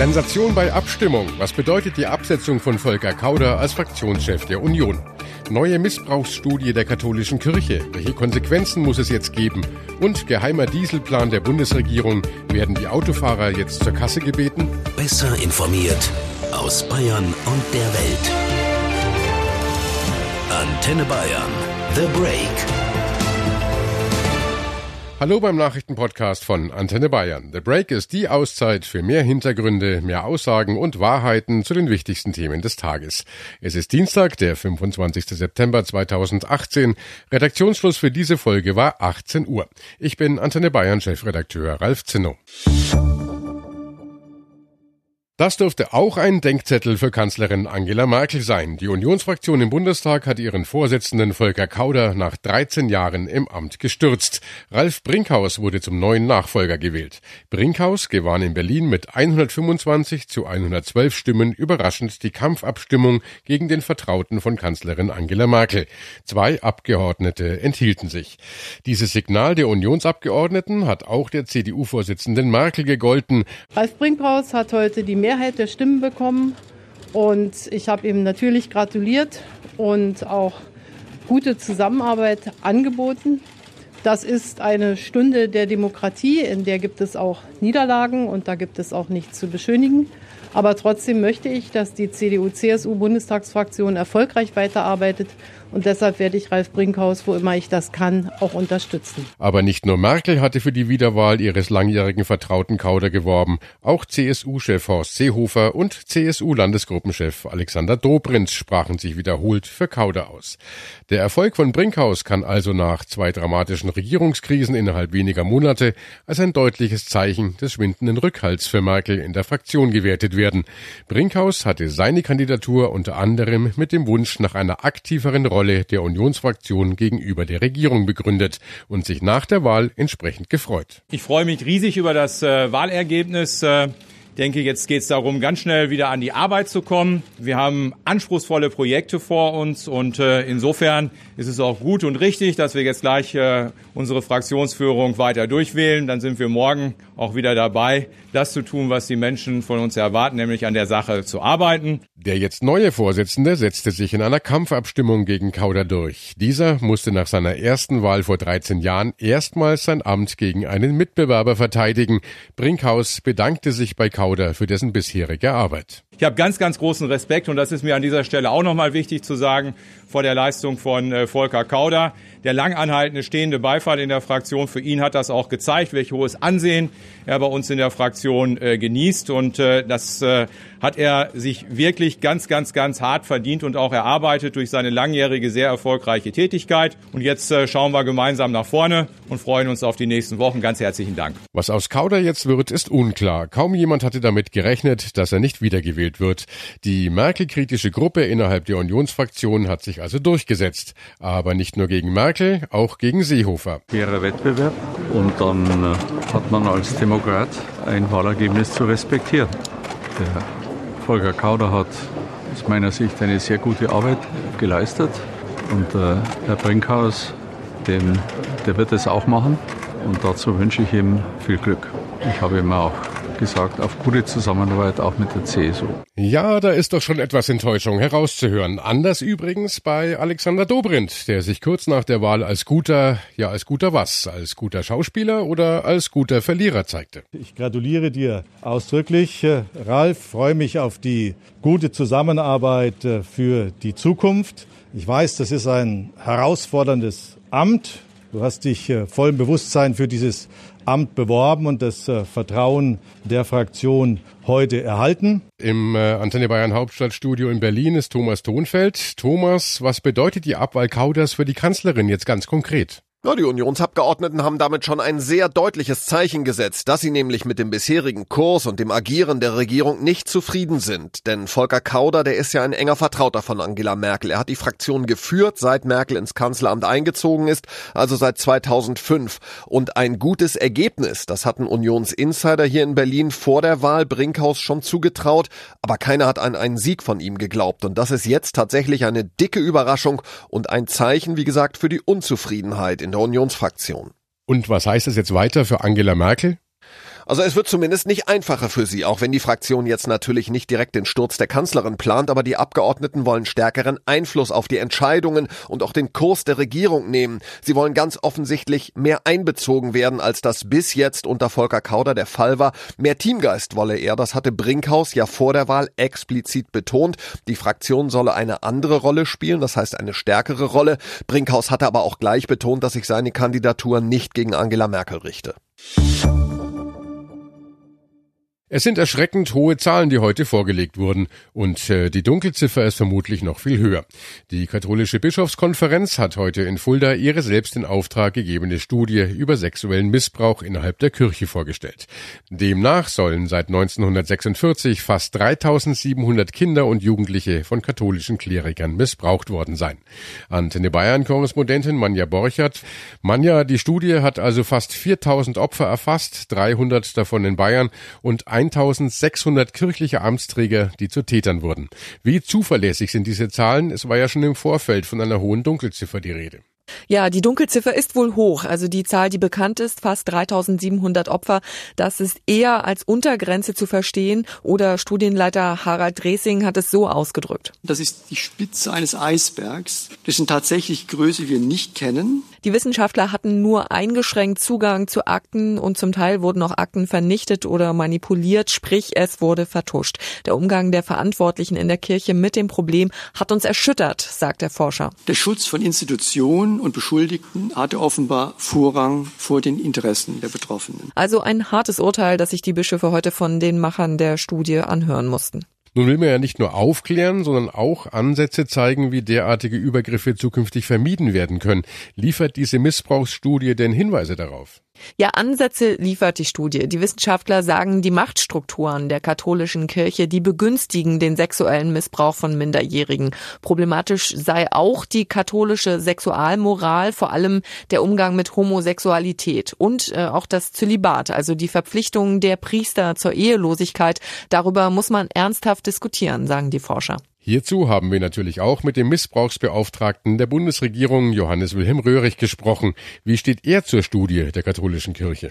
Sensation bei Abstimmung. Was bedeutet die Absetzung von Volker Kauder als Fraktionschef der Union? Neue Missbrauchsstudie der katholischen Kirche. Welche Konsequenzen muss es jetzt geben? Und geheimer Dieselplan der Bundesregierung. Werden die Autofahrer jetzt zur Kasse gebeten? Besser informiert aus Bayern und der Welt. Antenne Bayern. The Break. Hallo beim Nachrichtenpodcast von Antenne Bayern. The Break ist die Auszeit für mehr Hintergründe, mehr Aussagen und Wahrheiten zu den wichtigsten Themen des Tages. Es ist Dienstag, der 25. September 2018. Redaktionsschluss für diese Folge war 18 Uhr. Ich bin Antenne Bayern Chefredakteur Ralf Zinno. Das dürfte auch ein Denkzettel für Kanzlerin Angela Merkel sein. Die Unionsfraktion im Bundestag hat ihren Vorsitzenden Volker Kauder nach 13 Jahren im Amt gestürzt. Ralf Brinkhaus wurde zum neuen Nachfolger gewählt. Brinkhaus gewann in Berlin mit 125 zu 112 Stimmen überraschend die Kampfabstimmung gegen den Vertrauten von Kanzlerin Angela Merkel. Zwei Abgeordnete enthielten sich. Dieses Signal der Unionsabgeordneten hat auch der CDU-Vorsitzenden Merkel gegolten. Ralf Brinkhaus hat heute die Mehrheit der Stimmen bekommen. Und ich habe ihm natürlich gratuliert und auch gute Zusammenarbeit angeboten. Das ist eine Stunde der Demokratie, in der gibt es auch Niederlagen und da gibt es auch nichts zu beschönigen. Aber trotzdem möchte ich, dass die CDU-CSU-Bundestagsfraktion erfolgreich weiterarbeitet und deshalb werde ich Ralf Brinkhaus, wo immer ich das kann, auch unterstützen. Aber nicht nur Merkel hatte für die Wiederwahl ihres langjährigen Vertrauten Kauder geworben. Auch CSU-Chef Horst Seehofer und CSU-Landesgruppenchef Alexander Dobrindt sprachen sich wiederholt für Kauder aus. Der Erfolg von Brinkhaus kann also nach zwei dramatischen Regierungskrisen innerhalb weniger Monate als ein deutliches Zeichen des schwindenden Rückhalts für Merkel in der Fraktion gewertet werden. Brinkhaus hatte seine Kandidatur unter anderem mit dem Wunsch nach einer aktiveren Rolle Rolle der Unionsfraktion gegenüber der Regierung begründet und sich nach der Wahl entsprechend gefreut. Ich freue mich riesig über das äh, Wahlergebnis. Äh denke, jetzt geht es darum, ganz schnell wieder an die Arbeit zu kommen. Wir haben anspruchsvolle Projekte vor uns und äh, insofern ist es auch gut und richtig, dass wir jetzt gleich äh, unsere Fraktionsführung weiter durchwählen. Dann sind wir morgen auch wieder dabei, das zu tun, was die Menschen von uns erwarten, nämlich an der Sache zu arbeiten. Der jetzt neue Vorsitzende setzte sich in einer Kampfabstimmung gegen Kauder durch. Dieser musste nach seiner ersten Wahl vor 13 Jahren erstmals sein Amt gegen einen Mitbewerber verteidigen. Brinkhaus bedankte sich bei Kauder für dessen bisherige Arbeit. Ich habe ganz, ganz großen Respekt und das ist mir an dieser Stelle auch nochmal wichtig zu sagen vor der Leistung von äh, Volker Kauder. Der lang anhaltende stehende Beifall in der Fraktion, für ihn hat das auch gezeigt, welch hohes Ansehen er bei uns in der Fraktion äh, genießt. Und äh, das äh, hat er sich wirklich ganz, ganz, ganz hart verdient und auch erarbeitet durch seine langjährige, sehr erfolgreiche Tätigkeit. Und jetzt äh, schauen wir gemeinsam nach vorne und freuen uns auf die nächsten Wochen. Ganz herzlichen Dank. Was aus Kauder jetzt wird, ist unklar. Kaum jemand hatte damit gerechnet, dass er nicht wiedergewählt wird. Die Merkel-kritische Gruppe innerhalb der Unionsfraktion hat sich also durchgesetzt. Aber nicht nur gegen Merkel, auch gegen Seehofer. Fairer Wettbewerb und dann äh, hat man als Demokrat ein Wahlergebnis zu respektieren. Der Volker Kauder hat aus meiner Sicht eine sehr gute Arbeit geleistet und äh, Herr Brinkhaus, dem, der wird es auch machen und dazu wünsche ich ihm viel Glück. Ich habe ihm auch gesagt, auf gute Zusammenarbeit auch mit der CSU. Ja, da ist doch schon etwas Enttäuschung herauszuhören. Anders übrigens bei Alexander Dobrindt, der sich kurz nach der Wahl als guter, ja als guter was, als guter Schauspieler oder als guter Verlierer zeigte. Ich gratuliere dir ausdrücklich, Ralf, freue mich auf die gute Zusammenarbeit äh, für die Zukunft. Ich weiß, das ist ein herausforderndes Amt. Du hast dich äh, voll Bewusstsein für dieses Amt beworben und das äh, Vertrauen der Fraktion heute erhalten. Im äh, Antenne Bayern Hauptstadtstudio in Berlin ist Thomas Thonfeld. Thomas, was bedeutet die Abwahl Kauders für die Kanzlerin jetzt ganz konkret? Ja, die Unionsabgeordneten haben damit schon ein sehr deutliches Zeichen gesetzt, dass sie nämlich mit dem bisherigen Kurs und dem Agieren der Regierung nicht zufrieden sind. Denn Volker Kauder, der ist ja ein enger Vertrauter von Angela Merkel. Er hat die Fraktion geführt, seit Merkel ins Kanzleramt eingezogen ist, also seit 2005. Und ein gutes Ergebnis, das hatten Unionsinsider hier in Berlin vor der Wahl Brinkhaus schon zugetraut, aber keiner hat an einen Sieg von ihm geglaubt. Und das ist jetzt tatsächlich eine dicke Überraschung und ein Zeichen, wie gesagt, für die Unzufriedenheit in der Unionsfraktion. Und was heißt es jetzt weiter für Angela Merkel? Also es wird zumindest nicht einfacher für sie, auch wenn die Fraktion jetzt natürlich nicht direkt den Sturz der Kanzlerin plant, aber die Abgeordneten wollen stärkeren Einfluss auf die Entscheidungen und auch den Kurs der Regierung nehmen. Sie wollen ganz offensichtlich mehr einbezogen werden, als das bis jetzt unter Volker Kauder der Fall war. Mehr Teamgeist wolle er, das hatte Brinkhaus ja vor der Wahl explizit betont. Die Fraktion solle eine andere Rolle spielen, das heißt eine stärkere Rolle. Brinkhaus hatte aber auch gleich betont, dass sich seine Kandidatur nicht gegen Angela Merkel richte. Es sind erschreckend hohe Zahlen, die heute vorgelegt wurden, und äh, die Dunkelziffer ist vermutlich noch viel höher. Die katholische Bischofskonferenz hat heute in Fulda ihre selbst in Auftrag gegebene Studie über sexuellen Missbrauch innerhalb der Kirche vorgestellt. Demnach sollen seit 1946 fast 3700 Kinder und Jugendliche von katholischen Klerikern missbraucht worden sein. Antenne Bayern-Korrespondentin Manja Borchert. Manja, die Studie hat also fast 4000 Opfer erfasst, 300 davon in Bayern und 1600 kirchliche Amtsträger, die zu Tätern wurden. Wie zuverlässig sind diese Zahlen? Es war ja schon im Vorfeld von einer hohen Dunkelziffer die Rede. Ja, die Dunkelziffer ist wohl hoch. Also die Zahl, die bekannt ist, fast 3700 Opfer. Das ist eher als Untergrenze zu verstehen. Oder Studienleiter Harald Dresing hat es so ausgedrückt. Das ist die Spitze eines Eisbergs. Das sind tatsächlich Größe, die wir nicht kennen. Die Wissenschaftler hatten nur eingeschränkt Zugang zu Akten und zum Teil wurden auch Akten vernichtet oder manipuliert, sprich es wurde vertuscht. Der Umgang der Verantwortlichen in der Kirche mit dem Problem hat uns erschüttert, sagt der Forscher. Der Schutz von Institutionen und Beschuldigten hatte offenbar Vorrang vor den Interessen der Betroffenen. Also ein hartes Urteil, das sich die Bischöfe heute von den Machern der Studie anhören mussten. Nun will man ja nicht nur aufklären, sondern auch Ansätze zeigen, wie derartige Übergriffe zukünftig vermieden werden können. Liefert diese Missbrauchsstudie denn Hinweise darauf? Ja, Ansätze liefert die Studie. Die Wissenschaftler sagen, die Machtstrukturen der katholischen Kirche, die begünstigen den sexuellen Missbrauch von Minderjährigen. Problematisch sei auch die katholische Sexualmoral, vor allem der Umgang mit Homosexualität und äh, auch das Zölibat, also die Verpflichtung der Priester zur Ehelosigkeit. Darüber muss man ernsthaft diskutieren, sagen die Forscher. Hierzu haben wir natürlich auch mit dem Missbrauchsbeauftragten der Bundesregierung Johannes Wilhelm Röhrig gesprochen. Wie steht er zur Studie der katholischen Kirche?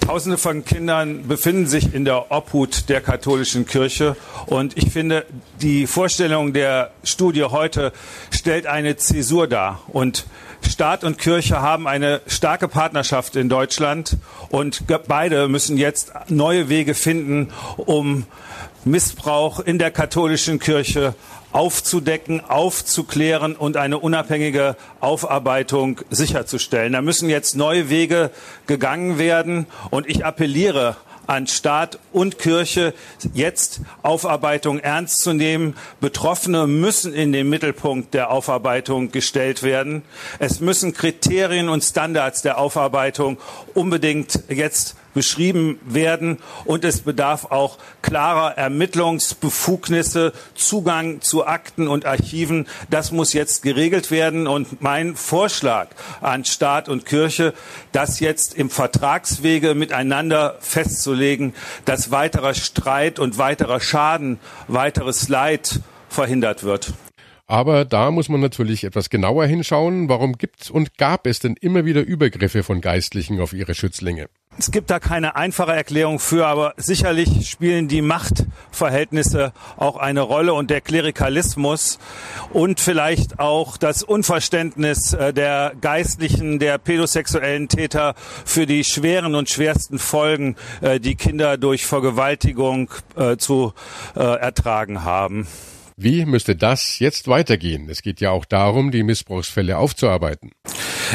Tausende von Kindern befinden sich in der Obhut der katholischen Kirche und ich finde, die Vorstellung der Studie heute stellt eine Zäsur dar und Staat und Kirche haben eine starke Partnerschaft in Deutschland und beide müssen jetzt neue Wege finden, um Missbrauch in der katholischen Kirche aufzudecken, aufzuklären und eine unabhängige Aufarbeitung sicherzustellen. Da müssen jetzt neue Wege gegangen werden und ich appelliere an Staat und Kirche, jetzt Aufarbeitung ernst zu nehmen. Betroffene müssen in den Mittelpunkt der Aufarbeitung gestellt werden. Es müssen Kriterien und Standards der Aufarbeitung unbedingt jetzt beschrieben werden und es bedarf auch klarer Ermittlungsbefugnisse, Zugang zu Akten und Archiven. Das muss jetzt geregelt werden und mein Vorschlag an Staat und Kirche, das jetzt im Vertragswege miteinander festzulegen, dass weiterer Streit und weiterer Schaden, weiteres Leid verhindert wird. Aber da muss man natürlich etwas genauer hinschauen. Warum gibt und gab es denn immer wieder Übergriffe von Geistlichen auf ihre Schützlinge? Es gibt da keine einfache Erklärung für, aber sicherlich spielen die Machtverhältnisse auch eine Rolle und der Klerikalismus und vielleicht auch das Unverständnis äh, der Geistlichen, der pädosexuellen Täter für die schweren und schwersten Folgen, äh, die Kinder durch Vergewaltigung äh, zu ertragen haben. Wie müsste das jetzt weitergehen? Es geht ja auch darum, die Missbrauchsfälle aufzuarbeiten.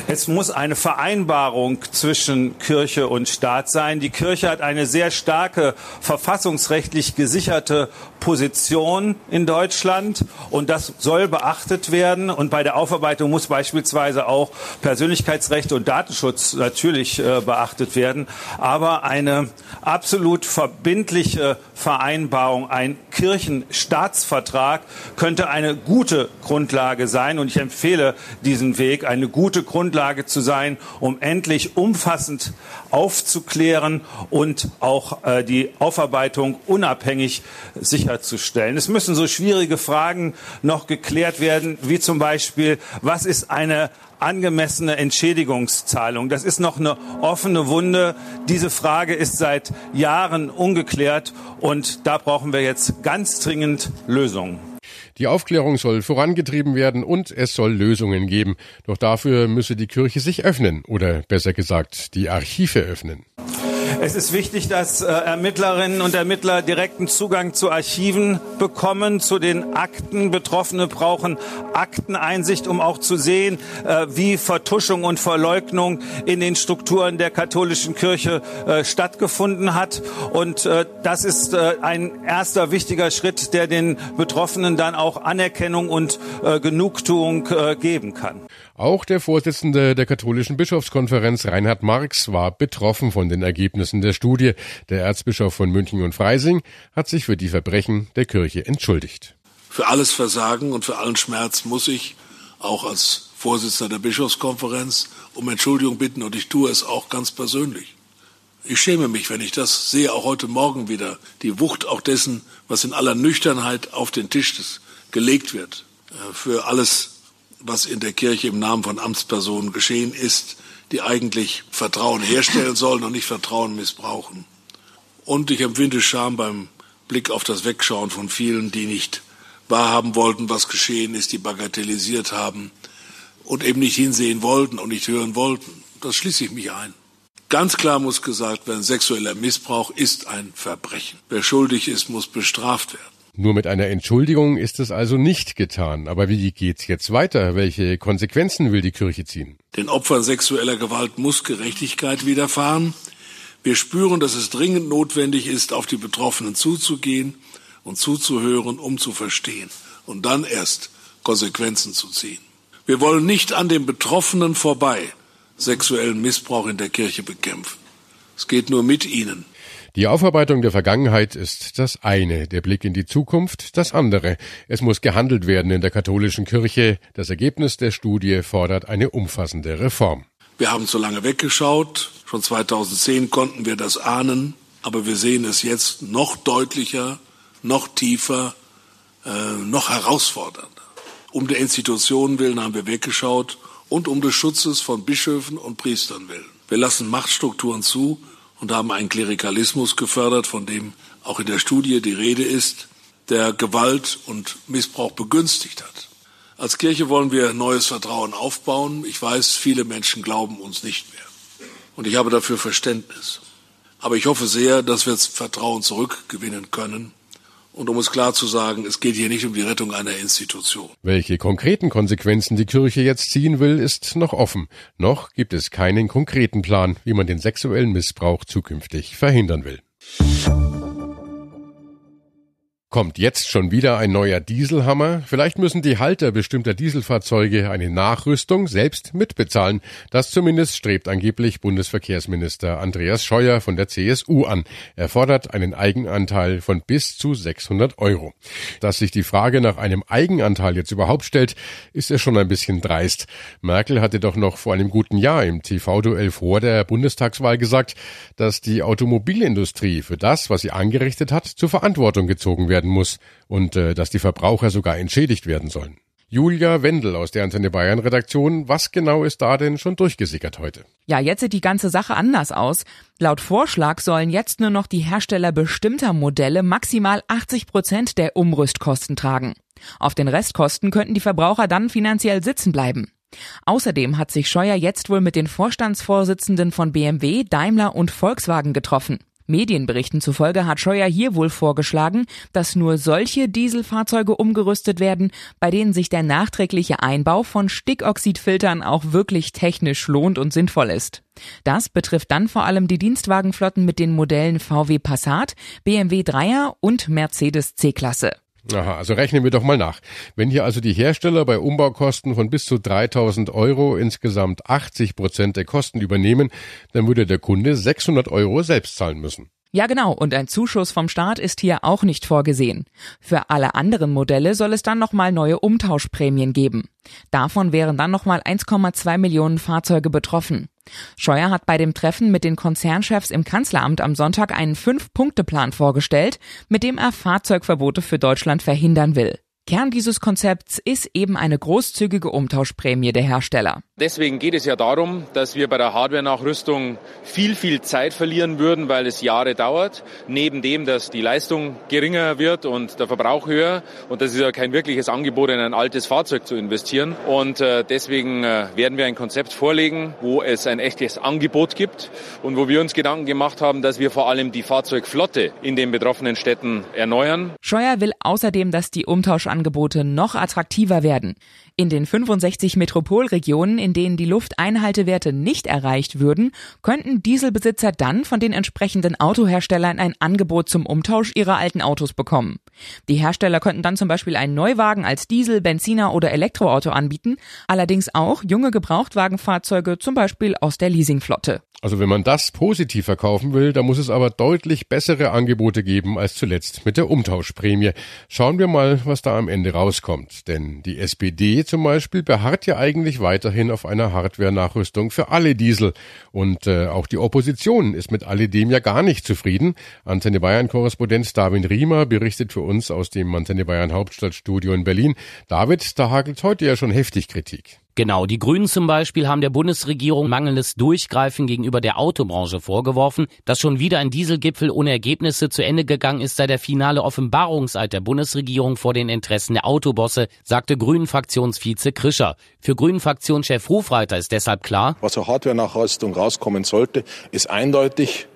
Es muss eine Vereinbarung zwischen Kirche und Staat sein. Die Kirche hat eine sehr starke verfassungsrechtlich gesicherte Position in Deutschland und das soll beachtet werden. Und bei der Aufarbeitung muss beispielsweise auch Persönlichkeitsrechte und Datenschutz natürlich äh, beachtet werden. Aber eine absolut verbindliche Vereinbarung, ein Kirchenstaatsvertrag könnte eine gute Grundlage sein. Und ich empfehle diesen Weg, eine gute Grundlage Grundlage zu sein, um endlich umfassend aufzuklären und auch äh, die Aufarbeitung unabhängig sicherzustellen. Es müssen so schwierige Fragen noch geklärt werden, wie zum Beispiel, was ist eine angemessene Entschädigungszahlung. Das ist noch eine offene Wunde. Diese Frage ist seit Jahren ungeklärt und da brauchen wir jetzt ganz dringend Lösungen. Die Aufklärung soll vorangetrieben werden und es soll Lösungen geben. Doch dafür müsse die Kirche sich öffnen oder besser gesagt die Archive öffnen. Es ist wichtig, dass äh, Ermittlerinnen und Ermittler direkten Zugang zu Archiven bekommen, zu den Akten. Betroffene brauchen Akteneinsicht, um auch zu sehen, äh, wie Vertuschung und Verleugnung in den Strukturen der katholischen Kirche äh, stattgefunden hat. Und das ist ein erster wichtiger Schritt, der den Betroffenen dann auch Anerkennung und Genugtuung geben kann. Auch der Vorsitzende der katholischen Bischofskonferenz Reinhard Marx war betroffen von den Ergebnissen der Studie. Der Erzbischof von München und Freising hat sich für die Verbrechen der Kirche entschuldigt. Für alles Versagen und für allen Schmerz muss ich auch als Vorsitzender der Bischofskonferenz um Entschuldigung bitten und ich tue es auch ganz persönlich. Ich schäme mich, wenn ich das sehe, auch heute Morgen wieder, die Wucht auch dessen, was in aller Nüchternheit auf den Tisch gelegt wird, äh, für alles was in der Kirche im Namen von Amtspersonen geschehen ist, die eigentlich Vertrauen herstellen sollen und nicht Vertrauen missbrauchen. Und ich empfinde Scham beim Blick auf das Wegschauen von vielen, die nicht wahrhaben wollten, was geschehen ist, die bagatellisiert haben und eben nicht hinsehen wollten und nicht hören wollten. Das schließe ich mich ein. Ganz klar muss gesagt werden, sexueller Missbrauch ist ein Verbrechen. Wer schuldig ist, muss bestraft werden. Nur mit einer Entschuldigung ist es also nicht getan. Aber wie geht's jetzt weiter? Welche Konsequenzen will die Kirche ziehen? Den Opfern sexueller Gewalt muss Gerechtigkeit widerfahren. Wir spüren, dass es dringend notwendig ist, auf die Betroffenen zuzugehen und zuzuhören, um zu verstehen und dann erst Konsequenzen zu ziehen. Wir wollen nicht an den Betroffenen vorbei sexuellen Missbrauch in der Kirche bekämpfen. Es geht nur mit ihnen. Die Aufarbeitung der Vergangenheit ist das eine, der Blick in die Zukunft das andere. Es muss gehandelt werden in der katholischen Kirche. Das Ergebnis der Studie fordert eine umfassende Reform. Wir haben zu lange weggeschaut. Schon 2010 konnten wir das ahnen, aber wir sehen es jetzt noch deutlicher, noch tiefer, äh, noch herausfordernder. Um der Institutionen willen haben wir weggeschaut und um des Schutzes von Bischöfen und Priestern willen. Wir lassen Machtstrukturen zu, und haben einen Klerikalismus gefördert, von dem auch in der Studie die Rede ist, der Gewalt und Missbrauch begünstigt hat. Als Kirche wollen wir neues Vertrauen aufbauen. Ich weiß, viele Menschen glauben uns nicht mehr. Und ich habe dafür Verständnis. Aber ich hoffe sehr, dass wir das Vertrauen zurückgewinnen können und um es klar zu sagen, es geht hier nicht um die Rettung einer Institution. Welche konkreten Konsequenzen die Kirche jetzt ziehen will, ist noch offen. Noch gibt es keinen konkreten Plan, wie man den sexuellen Missbrauch zukünftig verhindern will. Kommt jetzt schon wieder ein neuer Dieselhammer? Vielleicht müssen die Halter bestimmter Dieselfahrzeuge eine Nachrüstung selbst mitbezahlen. Das zumindest strebt angeblich Bundesverkehrsminister Andreas Scheuer von der CSU an. Er fordert einen Eigenanteil von bis zu 600 Euro. Dass sich die Frage nach einem Eigenanteil jetzt überhaupt stellt, ist ja schon ein bisschen dreist. Merkel hatte doch noch vor einem guten Jahr im TV-Duell vor der Bundestagswahl gesagt, dass die Automobilindustrie für das, was sie angerichtet hat, zur Verantwortung gezogen werden werden muss und äh, dass die Verbraucher sogar entschädigt werden sollen. Julia Wendel aus der Antenne Bayern Redaktion. Was genau ist da denn schon durchgesickert heute? Ja, jetzt sieht die ganze Sache anders aus. Laut Vorschlag sollen jetzt nur noch die Hersteller bestimmter Modelle maximal 80 Prozent der Umrüstkosten tragen. Auf den Restkosten könnten die Verbraucher dann finanziell sitzen bleiben. Außerdem hat sich Scheuer jetzt wohl mit den Vorstandsvorsitzenden von BMW, Daimler und Volkswagen getroffen. Medienberichten zufolge hat Scheuer hier wohl vorgeschlagen, dass nur solche Dieselfahrzeuge umgerüstet werden, bei denen sich der nachträgliche Einbau von Stickoxidfiltern auch wirklich technisch lohnt und sinnvoll ist. Das betrifft dann vor allem die Dienstwagenflotten mit den Modellen VW Passat, BMW 3er und Mercedes C-Klasse. Aha, also rechnen wir doch mal nach. Wenn hier also die Hersteller bei Umbaukosten von bis zu 3000 Euro insgesamt 80 Prozent der Kosten übernehmen, dann würde der Kunde 600 Euro selbst zahlen müssen. Ja genau, und ein Zuschuss vom Staat ist hier auch nicht vorgesehen. Für alle anderen Modelle soll es dann nochmal neue Umtauschprämien geben. Davon wären dann nochmal 1,2 Millionen Fahrzeuge betroffen. Scheuer hat bei dem Treffen mit den Konzernchefs im Kanzleramt am Sonntag einen Fünf-Punkte-Plan vorgestellt, mit dem er Fahrzeugverbote für Deutschland verhindern will. Kern dieses Konzepts ist eben eine großzügige Umtauschprämie der Hersteller. Deswegen geht es ja darum, dass wir bei der Hardware-Nachrüstung viel, viel Zeit verlieren würden, weil es Jahre dauert. Neben dem, dass die Leistung geringer wird und der Verbrauch höher. Und das ist ja kein wirkliches Angebot, in ein altes Fahrzeug zu investieren. Und äh, deswegen äh, werden wir ein Konzept vorlegen, wo es ein echtes Angebot gibt und wo wir uns Gedanken gemacht haben, dass wir vor allem die Fahrzeugflotte in den betroffenen Städten erneuern. Scheuer will außerdem, dass die Umtausch Angebote noch attraktiver werden. In den 65 Metropolregionen, in denen die Lufteinhaltewerte nicht erreicht würden, könnten Dieselbesitzer dann von den entsprechenden Autoherstellern ein Angebot zum Umtausch ihrer alten Autos bekommen. Die Hersteller könnten dann zum Beispiel einen Neuwagen als Diesel, Benziner oder Elektroauto anbieten, allerdings auch junge Gebrauchtwagenfahrzeuge zum Beispiel aus der Leasingflotte. Also wenn man das positiv verkaufen will, dann muss es aber deutlich bessere Angebote geben als zuletzt mit der Umtauschprämie. Schauen wir mal, was da am Ende rauskommt. Denn die SPD zum Beispiel beharrt ja eigentlich weiterhin auf einer Hardware-Nachrüstung für alle Diesel. Und äh, auch die Opposition ist mit alledem ja gar nicht zufrieden. Antenne Bayern-Korrespondent David Riemer berichtet für uns aus dem Antenne Bayern Hauptstadtstudio in Berlin. David, da hagelt heute ja schon heftig Kritik. Genau, die Grünen zum Beispiel haben der Bundesregierung mangelndes Durchgreifen gegenüber der Autobranche vorgeworfen. Dass schon wieder ein Dieselgipfel ohne Ergebnisse zu Ende gegangen ist, sei der finale Offenbarungseid der Bundesregierung vor den Interessen der Autobosse, sagte Grünen-Fraktionsvize Krischer. Für Grünen-Fraktionschef Hofreiter ist deshalb klar, was zur Hardware-Nachrüstung rauskommen sollte, ist eindeutig,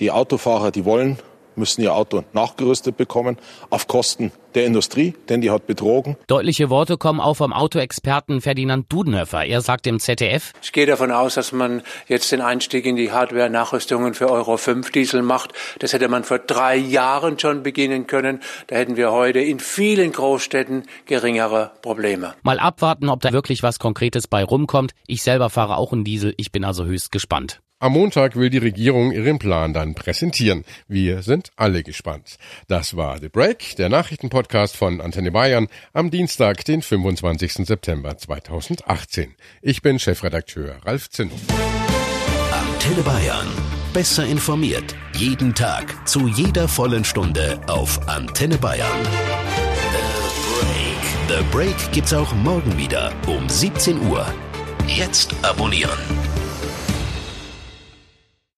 die Autofahrer, die wollen müssen ihr Auto nachgerüstet bekommen, auf Kosten der Industrie, denn die hat betrogen. Deutliche Worte kommen auch vom Autoexperten Ferdinand Dudenhöfer. Er sagt im ZDF, Ich gehe davon aus, dass man jetzt den Einstieg in die Hardware-Nachrüstungen für Euro 5 Diesel macht. Das hätte man vor drei Jahren schon beginnen können. Da hätten wir heute in vielen Großstädten geringere Probleme. Mal abwarten, ob da wirklich was Konkretes bei rumkommt. Ich selber fahre auch einen Diesel. Ich bin also höchst gespannt. Am Montag will die Regierung ihren Plan dann präsentieren. Wir sind alle gespannt. Das war The Break, der Nachrichtenpodcast von Antenne Bayern am Dienstag, den 25. September 2018. Ich bin Chefredakteur Ralf Zinn. Antenne Bayern. Besser informiert. Jeden Tag. Zu jeder vollen Stunde auf Antenne Bayern. The Break. The Break gibt's auch morgen wieder um 17 Uhr. Jetzt abonnieren.